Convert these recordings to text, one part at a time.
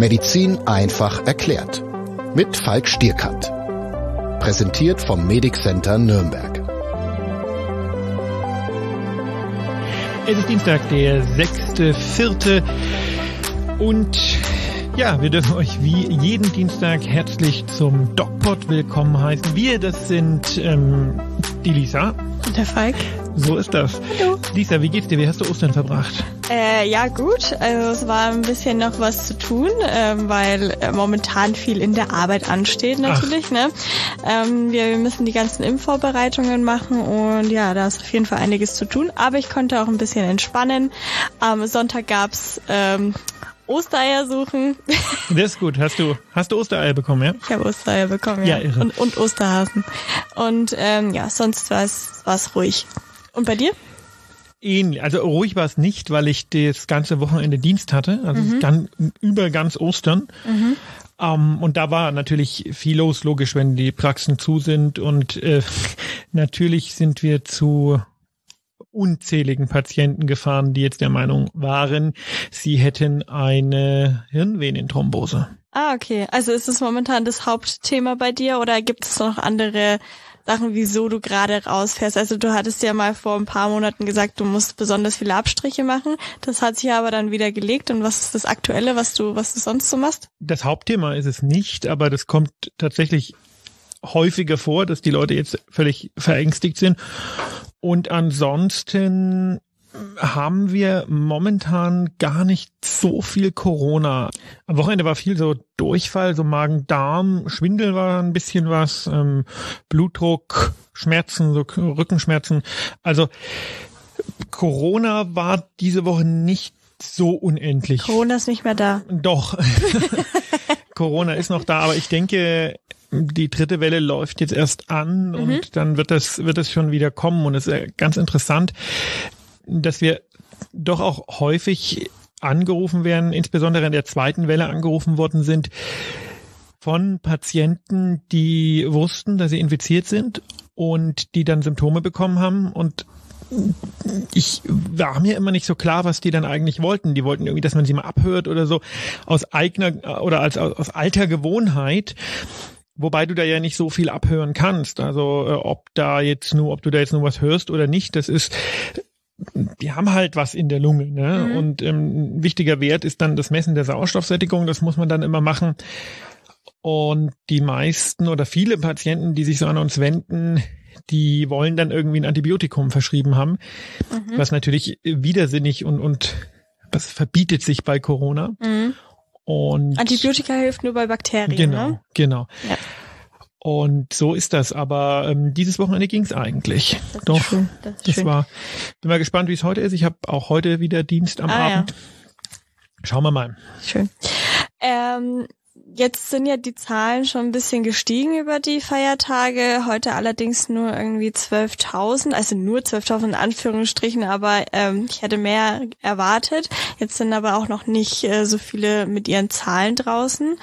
Medizin einfach erklärt. Mit Falk Stierkant. Präsentiert vom Medic Center Nürnberg. Es ist Dienstag, der 6.4. Und ja, wir dürfen euch wie jeden Dienstag herzlich zum DocPod willkommen heißen. Wir, das sind ähm, die Lisa. Und der Falk. So ist das. Hallo. Lisa, wie geht's dir? Wie hast du Ostern verbracht? Äh, ja, gut. Also es war ein bisschen noch was zu tun, ähm, weil äh, momentan viel in der Arbeit ansteht natürlich. Ne? Ähm, wir müssen die ganzen Impfvorbereitungen machen und ja, da ist auf jeden Fall einiges zu tun. Aber ich konnte auch ein bisschen entspannen. Am Sonntag gab's ähm, Ostereier suchen. Das ist gut. Hast du, hast du Ostereier bekommen, ja? Ich habe Ostereier bekommen, ja. Ja, irre. Und, und Osterhasen. Und ähm, ja, sonst war es ruhig. Und bei dir? Ähnlich. Also ruhig war es nicht, weil ich das ganze Wochenende Dienst hatte, also dann über ganz Ostern. Ähm, und da war natürlich viel los, logisch, wenn die Praxen zu sind. Und äh, natürlich sind wir zu unzähligen Patienten gefahren, die jetzt der Meinung waren, sie hätten eine Hirnvenenthrombose. Ah, okay. Also ist es momentan das Hauptthema bei dir oder gibt es noch andere Sachen, wieso du gerade rausfährst? Also du hattest ja mal vor ein paar Monaten gesagt, du musst besonders viele Abstriche machen. Das hat sich aber dann wieder gelegt. Und was ist das Aktuelle, was du, was du sonst so machst? Das Hauptthema ist es nicht, aber das kommt tatsächlich häufiger vor, dass die Leute jetzt völlig verängstigt sind. Und ansonsten haben wir momentan gar nicht so viel Corona. Am Wochenende war viel so Durchfall, so Magen-Darm, Schwindel war ein bisschen was, ähm, Blutdruck, Schmerzen, so Rückenschmerzen. Also Corona war diese Woche nicht so unendlich. Corona ist nicht mehr da. Doch. Corona ist noch da, aber ich denke, die dritte Welle läuft jetzt erst an und dann wird das, wird es schon wieder kommen. Und es ist äh, ganz interessant, dass wir doch auch häufig angerufen werden, insbesondere in der zweiten Welle angerufen worden sind von Patienten, die wussten, dass sie infiziert sind und die dann Symptome bekommen haben und ich war mir immer nicht so klar, was die dann eigentlich wollten. Die wollten irgendwie, dass man sie mal abhört oder so aus eigener oder als aus alter Gewohnheit. Wobei du da ja nicht so viel abhören kannst. Also äh, ob da jetzt nur, ob du da jetzt nur was hörst oder nicht, das ist, die haben halt was in der Lunge. Ne? Und ähm, ein wichtiger Wert ist dann das Messen der Sauerstoffsättigung. Das muss man dann immer machen. Und die meisten oder viele Patienten, die sich so an uns wenden, die wollen dann irgendwie ein Antibiotikum verschrieben haben, was natürlich widersinnig und, und das verbietet sich bei Corona. Mhm. Und Antibiotika hilft nur bei Bakterien, genau, ne? genau. Ja. Und so ist das. Aber ähm, dieses Wochenende ging's eigentlich. Das Doch, schön. Das ist das schön. war. Bin mal gespannt, wie es heute ist. Ich habe auch heute wieder Dienst am Ah, ja. Abend. Schauen wir mal. Schön. Ähm, jetzt sind ja die Zahlen schon ein bisschen gestiegen über die Feiertage. Heute allerdings nur irgendwie 12.000, also nur 12.000 in Anführungsstrichen, aber ähm, ich hätte mehr erwartet. Jetzt sind aber auch noch nicht äh, so viele mit ihren Zahlen draußen.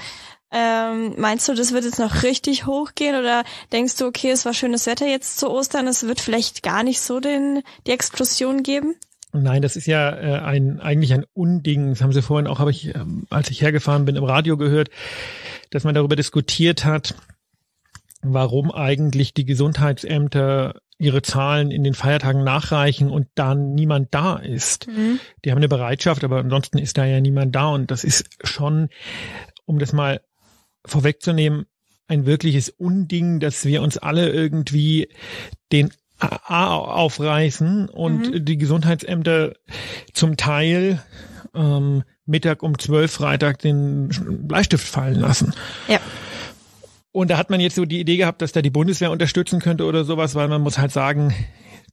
Ähm, meinst du, das wird jetzt noch richtig hochgehen oder denkst du, okay, es war schönes Wetter jetzt zu Ostern, es wird vielleicht gar nicht so den, die Explosion geben? Nein, das ist ja äh, ein eigentlich ein Unding. Das haben Sie vorhin auch, habe ich, ähm, als ich hergefahren bin, im Radio gehört, dass man darüber diskutiert hat, warum eigentlich die Gesundheitsämter ihre Zahlen in den Feiertagen nachreichen und dann niemand da ist. Die haben eine Bereitschaft, aber ansonsten ist da ja niemand da und das ist schon, um das mal vorwegzunehmen, ein wirkliches Unding, dass wir uns alle irgendwie den A aufreißen und die Gesundheitsämter zum Teil ähm, Mittag um zwölf Freitag den Bleistift fallen lassen. Ja. Und da hat man jetzt so die Idee gehabt, dass da die Bundeswehr unterstützen könnte oder sowas, weil man muss halt sagen,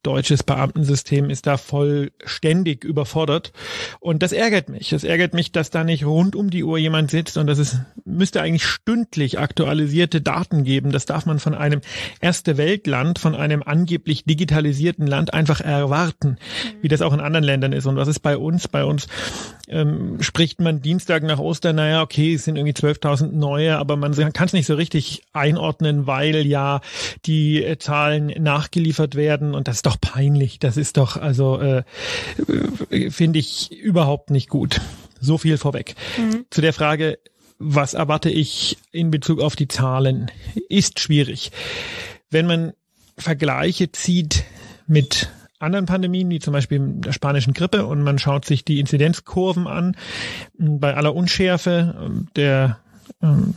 deutsches Beamtensystem ist da vollständig überfordert. Und das ärgert mich. Es ärgert mich, dass da nicht rund um die Uhr jemand sitzt und dass es müsste eigentlich stündlich aktualisierte Daten geben. Das darf man von einem erste Weltland, von einem angeblich digitalisierten Land einfach erwarten, wie das auch in anderen Ländern ist. Und was ist bei uns? Bei uns ähm, spricht man Dienstag nach Ostern, naja, okay, es sind irgendwie 12.000 neue, aber man kann es nicht so richtig einordnen, weil ja die äh, Zahlen nachgeliefert werden und das ist doch peinlich. Das ist doch, also äh, finde ich überhaupt nicht gut. So viel vorweg. Zu der Frage, was erwarte ich in Bezug auf die Zahlen, ist schwierig. Wenn man Vergleiche zieht mit anderen Pandemien, wie zum Beispiel der spanischen Grippe, und man schaut sich die Inzidenzkurven an, bei aller Unschärfe der ähm,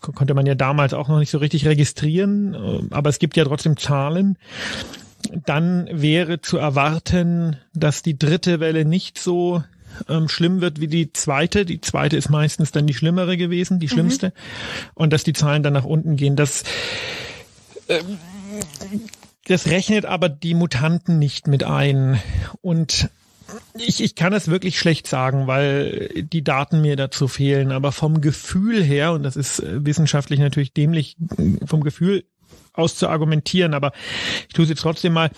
konnte man ja damals auch noch nicht so richtig registrieren, äh, aber es gibt ja trotzdem Zahlen. Dann wäre zu erwarten, dass die dritte Welle nicht so ähm, schlimm wird wie die zweite. Die zweite ist meistens dann die schlimmere gewesen, die schlimmste. Mhm. Und dass die Zahlen dann nach unten gehen. Das, äh, das rechnet aber die Mutanten nicht mit ein. Und ich, ich kann es wirklich schlecht sagen, weil die Daten mir dazu fehlen. Aber vom Gefühl her, und das ist wissenschaftlich natürlich dämlich, vom Gefühl aus zu argumentieren, aber ich tue es jetzt trotzdem mal.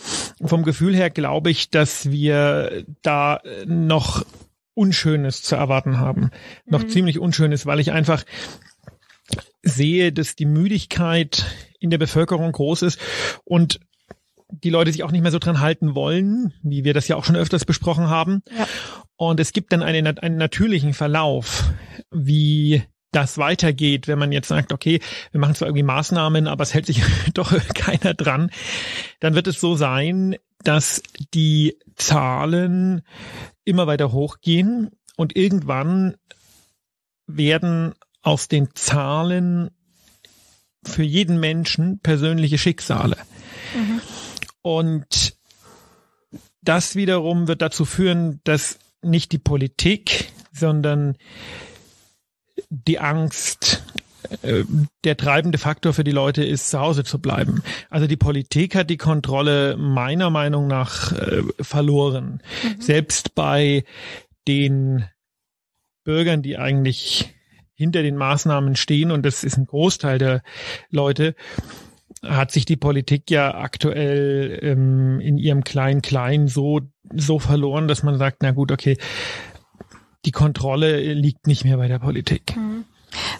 Vom Gefühl her glaube ich, dass wir da noch Unschönes zu erwarten haben. Mhm. Noch ziemlich Unschönes, weil ich einfach sehe, dass die Müdigkeit in der Bevölkerung groß ist und die Leute sich auch nicht mehr so dran halten wollen, wie wir das ja auch schon öfters besprochen haben. Ja. Und es gibt dann einen, einen natürlichen Verlauf, wie das weitergeht, wenn man jetzt sagt, okay, wir machen zwar irgendwie Maßnahmen, aber es hält sich doch keiner dran, dann wird es so sein, dass die Zahlen immer weiter hochgehen und irgendwann werden aus den Zahlen für jeden Menschen persönliche Schicksale. Mhm. Und das wiederum wird dazu führen, dass nicht die Politik, sondern die Angst äh, der treibende Faktor für die Leute ist, zu Hause zu bleiben. Also die Politik hat die Kontrolle meiner Meinung nach äh, verloren. Mhm. Selbst bei den Bürgern, die eigentlich hinter den Maßnahmen stehen, und das ist ein Großteil der Leute, hat sich die Politik ja aktuell ähm, in ihrem Klein-Klein so, so verloren, dass man sagt, na gut, okay, die Kontrolle liegt nicht mehr bei der Politik. Mhm.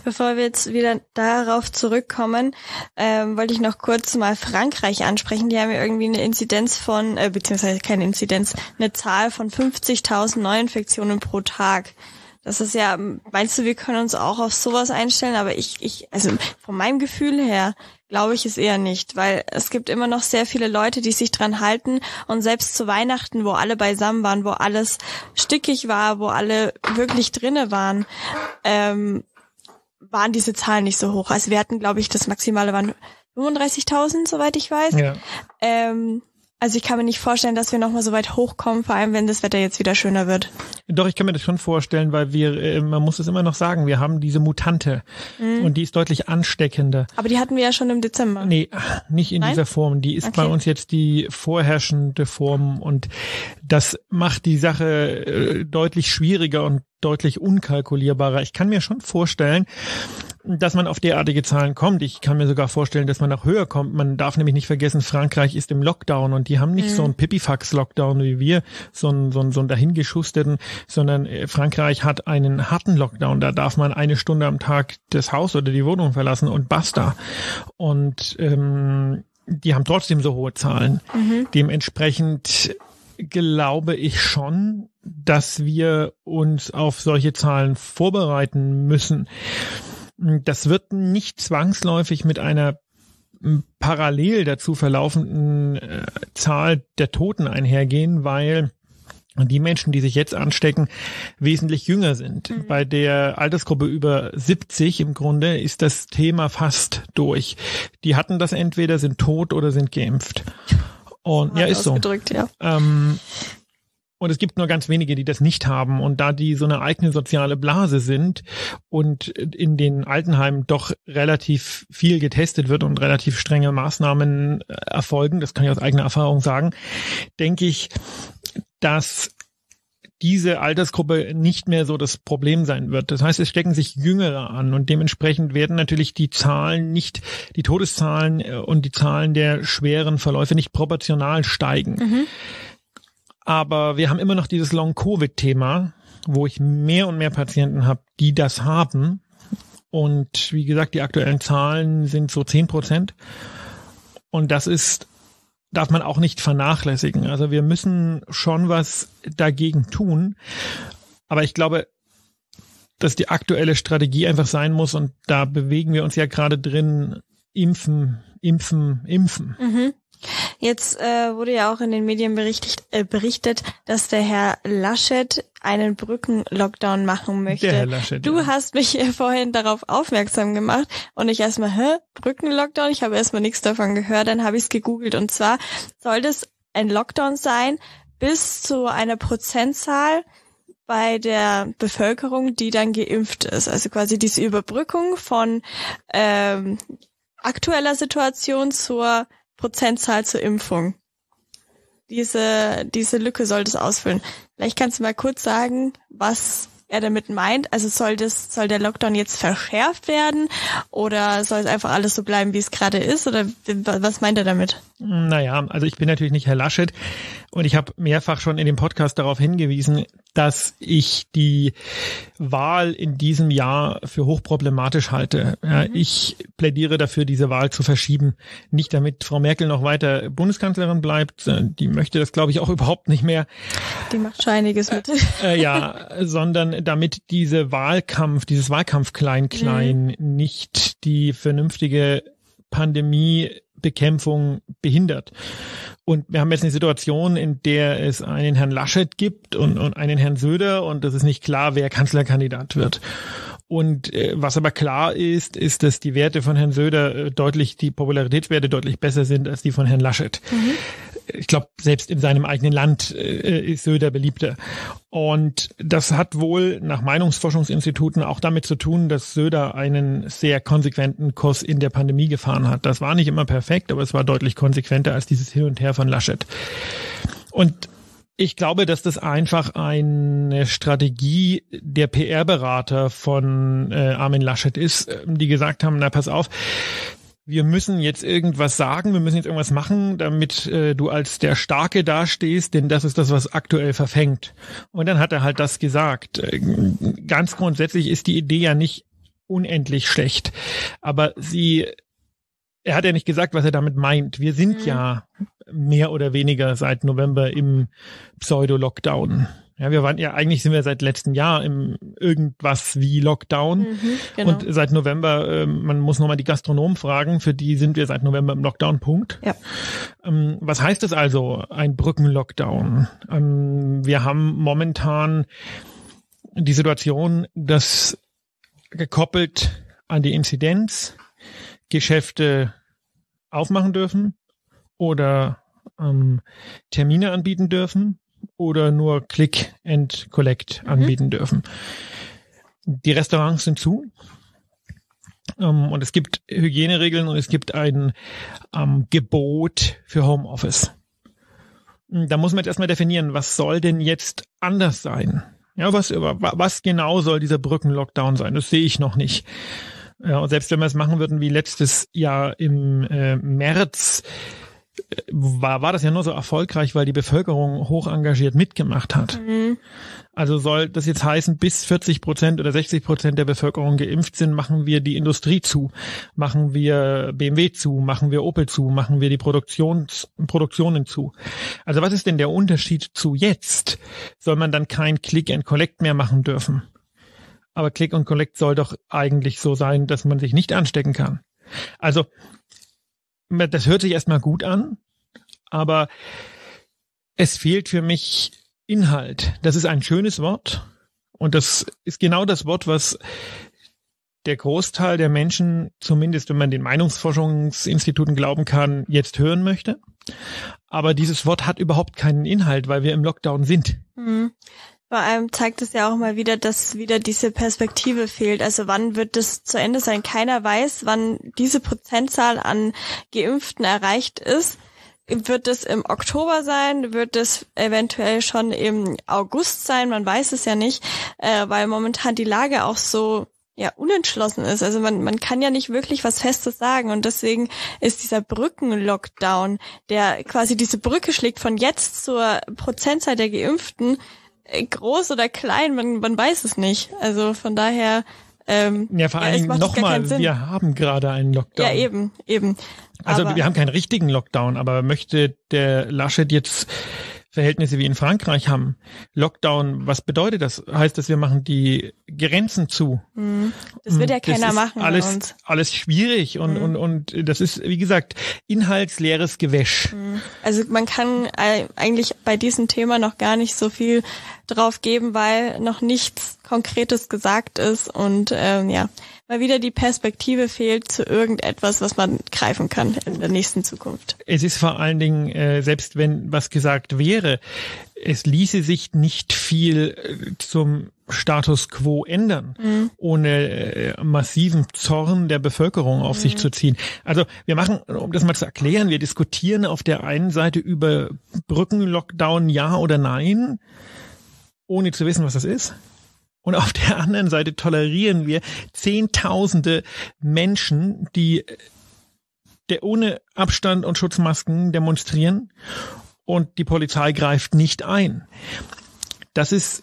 Bevor wir jetzt wieder darauf zurückkommen, ähm, wollte ich noch kurz mal Frankreich ansprechen. Die haben ja irgendwie eine Inzidenz von, äh, beziehungsweise keine Inzidenz, eine Zahl von 50.000 Neuinfektionen pro Tag. Das ist ja, meinst du, wir können uns auch auf sowas einstellen? Aber ich, ich, also von meinem Gefühl her glaube ich es eher nicht, weil es gibt immer noch sehr viele Leute, die sich dran halten und selbst zu Weihnachten, wo alle beisammen waren, wo alles stickig war, wo alle wirklich drinne waren, ähm, waren diese Zahlen nicht so hoch. Also wir hatten, glaube ich, das Maximale waren 35.000, soweit ich weiß. Ja. Ähm, also ich kann mir nicht vorstellen, dass wir nochmal so weit hochkommen, vor allem wenn das Wetter jetzt wieder schöner wird. Doch, ich kann mir das schon vorstellen, weil wir, äh, man muss es immer noch sagen, wir haben diese Mutante mhm. und die ist deutlich ansteckender. Aber die hatten wir ja schon im Dezember. Nee, nicht in Nein? dieser Form. Die ist okay. bei uns jetzt die vorherrschende Form und das macht die Sache äh, deutlich schwieriger und deutlich unkalkulierbarer. Ich kann mir schon vorstellen, dass man auf derartige Zahlen kommt. Ich kann mir sogar vorstellen, dass man noch höher kommt. Man darf nämlich nicht vergessen, Frankreich ist im Lockdown und die haben nicht mhm. so einen Pipifax-Lockdown wie wir, so einen, so einen, so einen dahingeschusteten, sondern äh, Frankreich hat einen harten Lockdown. Da darf man eine Stunde am Tag das Haus oder die Wohnung verlassen und basta. Und ähm, die haben trotzdem so hohe Zahlen. Mhm. Dementsprechend glaube ich schon, dass wir uns auf solche Zahlen vorbereiten müssen. Das wird nicht zwangsläufig mit einer parallel dazu verlaufenden äh, Zahl der Toten einhergehen, weil die Menschen, die sich jetzt anstecken, wesentlich jünger sind. Mhm. Bei der Altersgruppe über 70 im Grunde ist das Thema fast durch. Die hatten das entweder, sind tot oder sind geimpft. Und ja, ist so. Ja. Ähm, und es gibt nur ganz wenige, die das nicht haben. Und da die so eine eigene soziale Blase sind und in den Altenheimen doch relativ viel getestet wird und relativ strenge Maßnahmen äh, erfolgen, das kann ich aus eigener Erfahrung sagen, denke ich, dass diese Altersgruppe nicht mehr so das Problem sein wird. Das heißt, es stecken sich Jüngere an und dementsprechend werden natürlich die Zahlen nicht, die Todeszahlen äh, und die Zahlen der schweren Verläufe nicht proportional steigen. Mhm. Aber wir haben immer noch dieses Long-Covid-Thema, wo ich mehr und mehr Patienten habe, die das haben. Und wie gesagt, die aktuellen Zahlen sind so zehn Prozent. Und das ist, darf man auch nicht vernachlässigen. Also wir müssen schon was dagegen tun. Aber ich glaube, dass die aktuelle Strategie einfach sein muss und da bewegen wir uns ja gerade drin, impfen, impfen, impfen. Mhm. Jetzt äh, wurde ja auch in den Medien berichtet, äh, berichtet, dass der Herr Laschet einen Brückenlockdown machen möchte. Der Herr Laschet, du ja. hast mich äh, vorhin darauf aufmerksam gemacht und ich erstmal, hä, Brückenlockdown? Ich habe erstmal nichts davon gehört, dann habe ich es gegoogelt und zwar soll das ein Lockdown sein bis zu einer Prozentzahl bei der Bevölkerung, die dann geimpft ist. Also quasi diese Überbrückung von ähm, aktueller Situation zur Prozentzahl zur Impfung. Diese, diese Lücke soll das ausfüllen. Vielleicht kannst du mal kurz sagen, was er damit meint. Also soll das, soll der Lockdown jetzt verschärft werden oder soll es einfach alles so bleiben, wie es gerade ist? Oder was meint er damit? Naja, also ich bin natürlich nicht Herr Laschet und ich habe mehrfach schon in dem Podcast darauf hingewiesen, dass ich die Wahl in diesem Jahr für hochproblematisch halte. Ja, ich plädiere dafür, diese Wahl zu verschieben. Nicht damit Frau Merkel noch weiter Bundeskanzlerin bleibt, die möchte das, glaube ich, auch überhaupt nicht mehr. Die macht schon einiges mit. Äh, ja, sondern damit diese Wahlkampf, dieses Wahlkampf klein-klein mhm. nicht die vernünftige Pandemiebekämpfung behindert. Und wir haben jetzt eine Situation, in der es einen Herrn Laschet gibt und, und einen Herrn Söder und es ist nicht klar, wer Kanzlerkandidat wird. Und äh, was aber klar ist, ist, dass die Werte von Herrn Söder äh, deutlich, die Popularitätswerte deutlich besser sind als die von Herrn Laschet. Mhm ich glaube, selbst in seinem eigenen Land äh, ist Söder beliebter. Und das hat wohl nach Meinungsforschungsinstituten auch damit zu tun, dass Söder einen sehr konsequenten Kurs in der Pandemie gefahren hat. Das war nicht immer perfekt, aber es war deutlich konsequenter als dieses Hin und Her von Laschet. Und ich glaube, dass das einfach eine Strategie der PR-Berater von äh, Armin Laschet ist, die gesagt haben, na pass auf, wir müssen jetzt irgendwas sagen, wir müssen jetzt irgendwas machen, damit äh, du als der Starke dastehst, denn das ist das, was aktuell verfängt. Und dann hat er halt das gesagt. Äh, ganz grundsätzlich ist die Idee ja nicht unendlich schlecht, aber sie, er hat ja nicht gesagt, was er damit meint. Wir sind mhm. ja mehr oder weniger seit November im Pseudo-Lockdown. Ja, wir waren ja, eigentlich sind wir seit letztem Jahr im irgendwas wie Lockdown. Mhm, genau. Und seit November, äh, man muss nochmal die Gastronomen fragen, für die sind wir seit November im Lockdown, Punkt. Ja. Ähm, was heißt das also, ein Brückenlockdown? Ähm, wir haben momentan die Situation, dass gekoppelt an die Inzidenz Geschäfte aufmachen dürfen oder ähm, Termine anbieten dürfen oder nur Click and Collect mhm. anbieten dürfen. Die Restaurants sind zu. Ähm, und es gibt Hygieneregeln und es gibt ein ähm, Gebot für Homeoffice. Da muss man jetzt erstmal definieren, was soll denn jetzt anders sein? Ja, was, was genau soll dieser Brückenlockdown sein? Das sehe ich noch nicht. Ja, und selbst wenn wir es machen würden wie letztes Jahr im äh, März, war, war das ja nur so erfolgreich, weil die Bevölkerung hoch engagiert mitgemacht hat. Mhm. Also soll das jetzt heißen, bis 40 Prozent oder 60 Prozent der Bevölkerung geimpft sind, machen wir die Industrie zu, machen wir BMW zu, machen wir Opel zu, machen wir die Produktions, Produktionen zu. Also was ist denn der Unterschied zu jetzt? Soll man dann kein Click and Collect mehr machen dürfen? Aber Click and Collect soll doch eigentlich so sein, dass man sich nicht anstecken kann. Also das hört sich erstmal gut an, aber es fehlt für mich Inhalt. Das ist ein schönes Wort und das ist genau das Wort, was der Großteil der Menschen, zumindest wenn man den Meinungsforschungsinstituten glauben kann, jetzt hören möchte. Aber dieses Wort hat überhaupt keinen Inhalt, weil wir im Lockdown sind. Mhm. Vor allem zeigt es ja auch mal wieder, dass wieder diese Perspektive fehlt. Also wann wird das zu Ende sein? Keiner weiß, wann diese Prozentzahl an Geimpften erreicht ist. Wird es im Oktober sein? Wird es eventuell schon im August sein? Man weiß es ja nicht, äh, weil momentan die Lage auch so ja unentschlossen ist. Also man, man kann ja nicht wirklich was Festes sagen und deswegen ist dieser Brückenlockdown, der quasi diese Brücke schlägt von jetzt zur Prozentzahl der Geimpften, groß oder klein, man, man weiß es nicht. Also von daher. Ähm, ja, vor allem ja, nochmal, wir haben gerade einen Lockdown. Ja, eben, eben. Also aber, wir haben keinen richtigen Lockdown, aber möchte der Laschet jetzt Verhältnisse wie in Frankreich haben. Lockdown, was bedeutet das? Heißt das, wir machen die Grenzen zu? Mhm. Das wird ja keiner machen alles. Alles schwierig und, und, und das ist, wie gesagt, inhaltsleeres Gewäsch. Also man kann eigentlich bei diesem Thema noch gar nicht so viel drauf geben, weil noch nichts Konkretes gesagt ist und ähm, ja, mal wieder die Perspektive fehlt zu irgendetwas, was man greifen kann in der nächsten Zukunft. Es ist vor allen Dingen, äh, selbst wenn was gesagt wäre, es ließe sich nicht viel äh, zum Status quo ändern, ohne äh, massiven Zorn der Bevölkerung auf sich zu ziehen. Also wir machen, um das mal zu erklären, wir diskutieren auf der einen Seite über Brückenlockdown ja oder nein, ohne zu wissen, was das ist. Und auf der anderen Seite tolerieren wir Zehntausende Menschen, die der ohne Abstand und Schutzmasken demonstrieren und die Polizei greift nicht ein. Das ist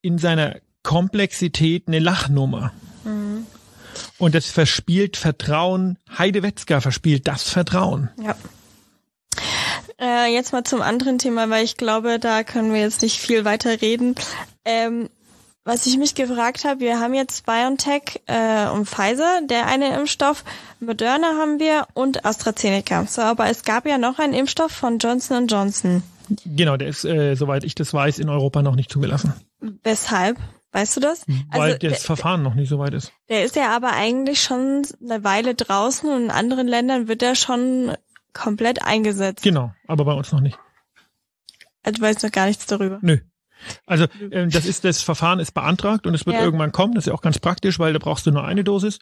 in seiner Komplexität eine Lachnummer. Und das verspielt Vertrauen. Heide Wetzgar verspielt das Vertrauen. Ja. Äh, jetzt mal zum anderen Thema, weil ich glaube, da können wir jetzt nicht viel weiter reden. Ähm, was ich mich gefragt habe, wir haben jetzt BioNTech äh, und Pfizer, der eine Impfstoff, Moderna haben wir und AstraZeneca. So, aber es gab ja noch einen Impfstoff von Johnson Johnson. Genau, der ist, äh, soweit ich das weiß, in Europa noch nicht zugelassen. Weshalb? Weißt du das? Weil Also, das der, Verfahren noch nicht so weit ist. der ist ja aber eigentlich schon eine Weile draußen und in anderen Ländern wird er schon komplett eingesetzt. Genau, aber bei uns noch nicht. Also, du weißt noch gar nichts darüber. Nö. Also ähm, das ist das Verfahren ist beantragt und es wird Ja. irgendwann kommen. Das ist ja auch ganz praktisch, weil da brauchst du nur eine Dosis.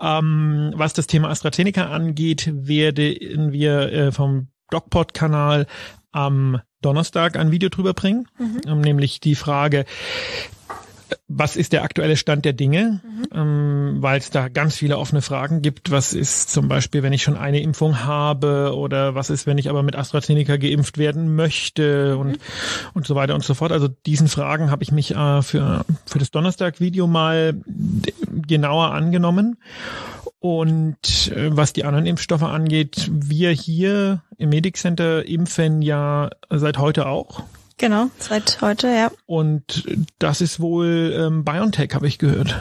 Ähm, was das Thema AstraZeneca angeht, werden wir äh, vom DocPod-Kanal am Donnerstag ein Video drüber bringen, ähm, nämlich die Frage, was ist der aktuelle Stand der Dinge, ähm, weil es da ganz viele offene Fragen gibt. Was ist zum Beispiel, wenn ich schon eine Impfung habe oder was ist, wenn ich aber mit AstraZeneca geimpft werden möchte und, und so weiter und so fort. Also diesen Fragen habe ich mich äh, für, für das Donnerstag-Video mal genauer angenommen. Und äh, was die anderen Impfstoffe angeht, wir hier im Medic Center impfen ja seit heute auch. Genau, seit heute, ja. Und das ist wohl ähm, BioNTech, habe ich gehört.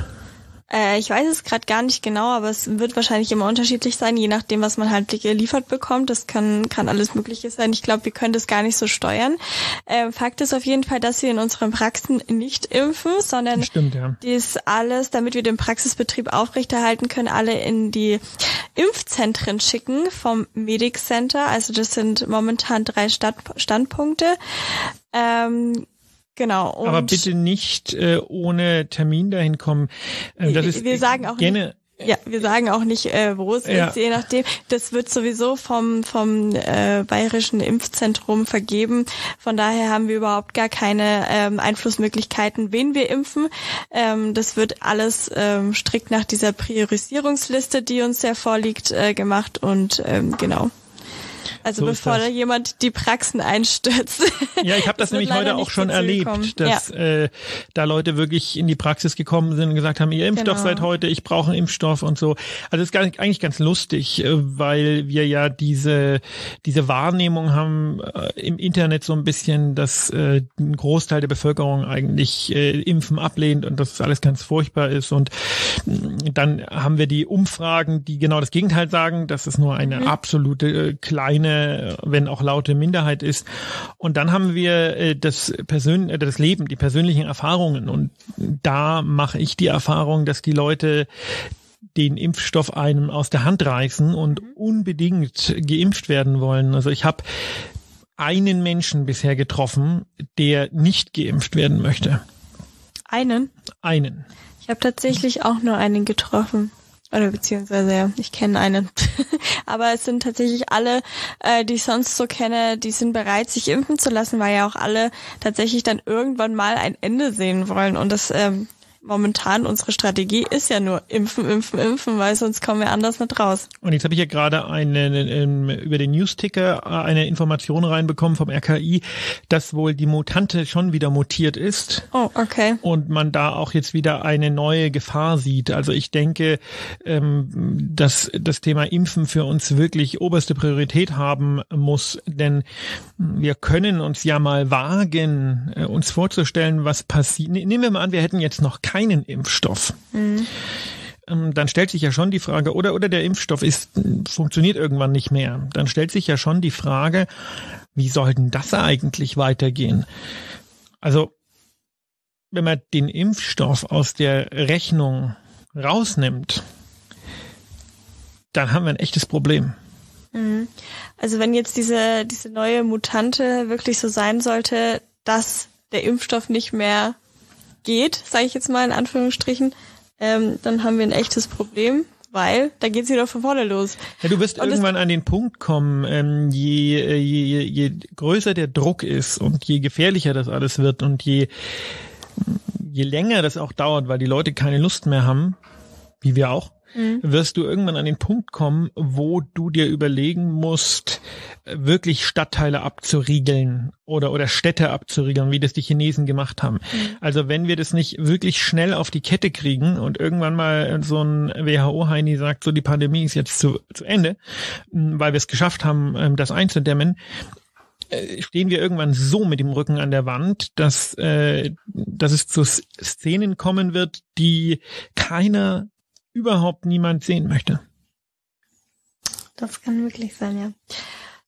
Äh, ich weiß es gerade gar nicht genau, aber es wird wahrscheinlich immer unterschiedlich sein, je nachdem, was man halt geliefert bekommt. Das kann, kann alles Mögliche sein. Ich glaube, wir können das gar nicht so steuern. Äh, Fakt ist auf jeden Fall, dass wir in unseren Praxen nicht impfen, sondern Stimmt, ja. dies alles, damit wir den Praxisbetrieb aufrechterhalten können, alle in die Impfzentren schicken vom Medic Center. Also das sind momentan drei Stadt Standpunkte. Ähm, genau. Und Aber bitte nicht äh, ohne Termin dahin kommen. Ähm, das Wir- ist wir sagen auch gerne, Ja, wir sagen auch nicht, äh, wo es Ja. ist, je nachdem. Das wird sowieso vom, vom äh, Bayerischen Impfzentrum vergeben. Von daher haben wir überhaupt gar keine ähm, Einflussmöglichkeiten, wen wir impfen. Ähm, das wird alles ähm, strikt nach dieser Priorisierungsliste, die uns ja vorliegt, äh, gemacht. Und ähm, genau. Also So bevor da jemand die Praxen einstürzt. Ja, ich habe das, nämlich heute auch schon erlebt, gekommen. dass äh, da Leute wirklich in die Praxis gekommen sind und gesagt haben, ihr impft doch Genau. seit heute, ich brauche einen Impfstoff und so. Also das ist eigentlich ganz lustig, äh, weil wir ja diese diese Wahrnehmung haben äh, im Internet so ein bisschen, dass äh, ein Großteil der Bevölkerung eigentlich äh, Impfen ablehnt und dass alles ganz furchtbar ist und mh, dann haben wir die Umfragen, die genau das Gegenteil sagen, dass es nur eine absolute äh, kleine, wenn auch laute Minderheit ist. Und dann haben wir äh, das Persön äh, das Leben, die persönlichen Erfahrungen. Und da mache ich die Erfahrung, dass die Leute den Impfstoff einem aus der Hand reißen und unbedingt geimpft werden wollen. Also ich habe einen Menschen bisher getroffen, der nicht geimpft werden möchte. Einen. Einen. Ich habe tatsächlich auch nur einen getroffen. Oder beziehungsweise, ja, ich kenne einen. Aber es sind tatsächlich alle, äh, die ich sonst so kenne, die sind bereit, sich impfen zu lassen, weil ja auch alle tatsächlich dann irgendwann mal ein Ende sehen wollen. Und das ähm, momentan unsere Strategie ist ja nur impfen, impfen, impfen, weil sonst kommen wir anders nicht raus. Und jetzt habe ich ja gerade eine, über den Newsticker eine Information reinbekommen vom RKI, dass wohl die Mutante schon wieder mutiert ist. Oh, okay. Und man da auch jetzt wieder eine neue Gefahr sieht. Also ich denke, ähm, dass das Thema Impfen für uns wirklich oberste Priorität haben muss, denn wir können uns ja mal wagen, äh, uns vorzustellen, was passiert. Ne, nehmen wir mal an, wir hätten jetzt noch keinen Impfstoff. Mhm dann stellt sich ja schon die Frage, oder, oder der Impfstoff ist, funktioniert irgendwann nicht mehr. Dann stellt sich ja schon die Frage, wie soll denn das eigentlich weitergehen? Also, wenn man den Impfstoff aus der Rechnung rausnimmt, dann haben wir ein echtes Problem. Mhm. Also wenn jetzt diese, diese neue Mutante wirklich so sein sollte, dass der Impfstoff nicht mehr geht, sage ich jetzt mal in Anführungsstrichen, ähm, dann haben wir ein echtes Problem, weil da geht's wieder von vorne los. Ja, du wirst und irgendwann an den Punkt kommen, ähm, je, äh, je, je größer der Druck ist und je gefährlicher das alles wird und je, je länger das auch dauert, weil die Leute keine Lust mehr haben, wie wir auch, mhm. wirst du irgendwann an den Punkt kommen, wo du dir überlegen musst, wirklich Stadtteile abzuriegeln oder, oder Städte abzuriegeln, wie das die Chinesen gemacht haben. Mhm. Also wenn wir das nicht wirklich schnell auf die Kette kriegen und irgendwann mal so ein WHO-Heini sagt, so die Pandemie ist jetzt zu, zu Ende, weil wir es geschafft haben, ähm, das einzudämmen, äh, stehen wir irgendwann so mit dem Rücken an der Wand, dass, äh, dass es zu Szenen kommen wird, die keiner überhaupt niemand sehen möchte. Das kann wirklich sein, ja.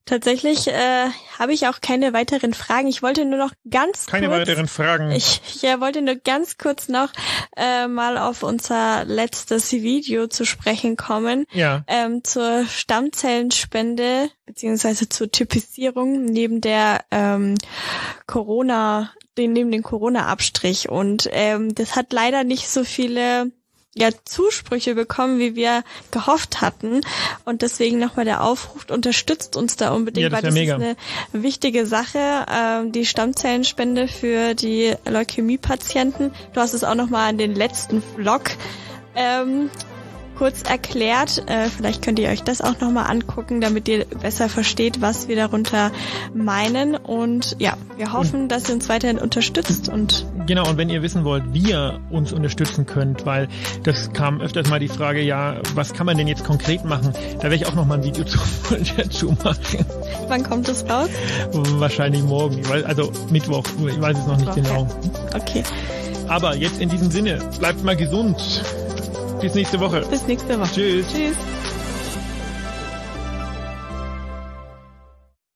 Tatsächlich äh, habe ich auch keine weiteren Fragen. Ich wollte nur noch ganz keine kurz, weiteren Fragen. Ich ja, wollte nur ganz kurz noch äh, mal auf unser letztes Video zu sprechen kommen. Ja. Ähm, zur Stammzellenspende beziehungsweise zur Typisierung neben der ähm, Corona, den neben den Corona-Abstrich und ähm, das hat leider nicht so viele ja Zusprüche bekommen, wie wir gehofft hatten. Und deswegen nochmal der Aufruf, unterstützt uns da unbedingt, ja, das weil das mega. ist eine wichtige Sache, ähm, die Stammzellenspende für die Leukämie-Patienten. Du hast es auch nochmal in den letzten Vlog ähm, kurz erklärt. Äh, vielleicht könnt ihr euch das auch nochmal angucken, damit ihr besser versteht, was wir darunter meinen. Und ja, wir hoffen, und dass ihr uns weiterhin unterstützt und Genau, und wenn ihr wissen wollt, wie ihr uns unterstützen könnt, weil das kam öfters mal die Frage, ja, was kann man denn jetzt konkret machen? Da werde ich auch noch mal ein Video zu, dazu machen. Wann kommt es raus? Wahrscheinlich morgen, also Mittwoch, ich weiß es noch nicht okay. genau. Okay. Aber jetzt in diesem Sinne, bleibt mal gesund. Bis nächste Woche. Bis nächste Woche. Tschüss. Tschüss.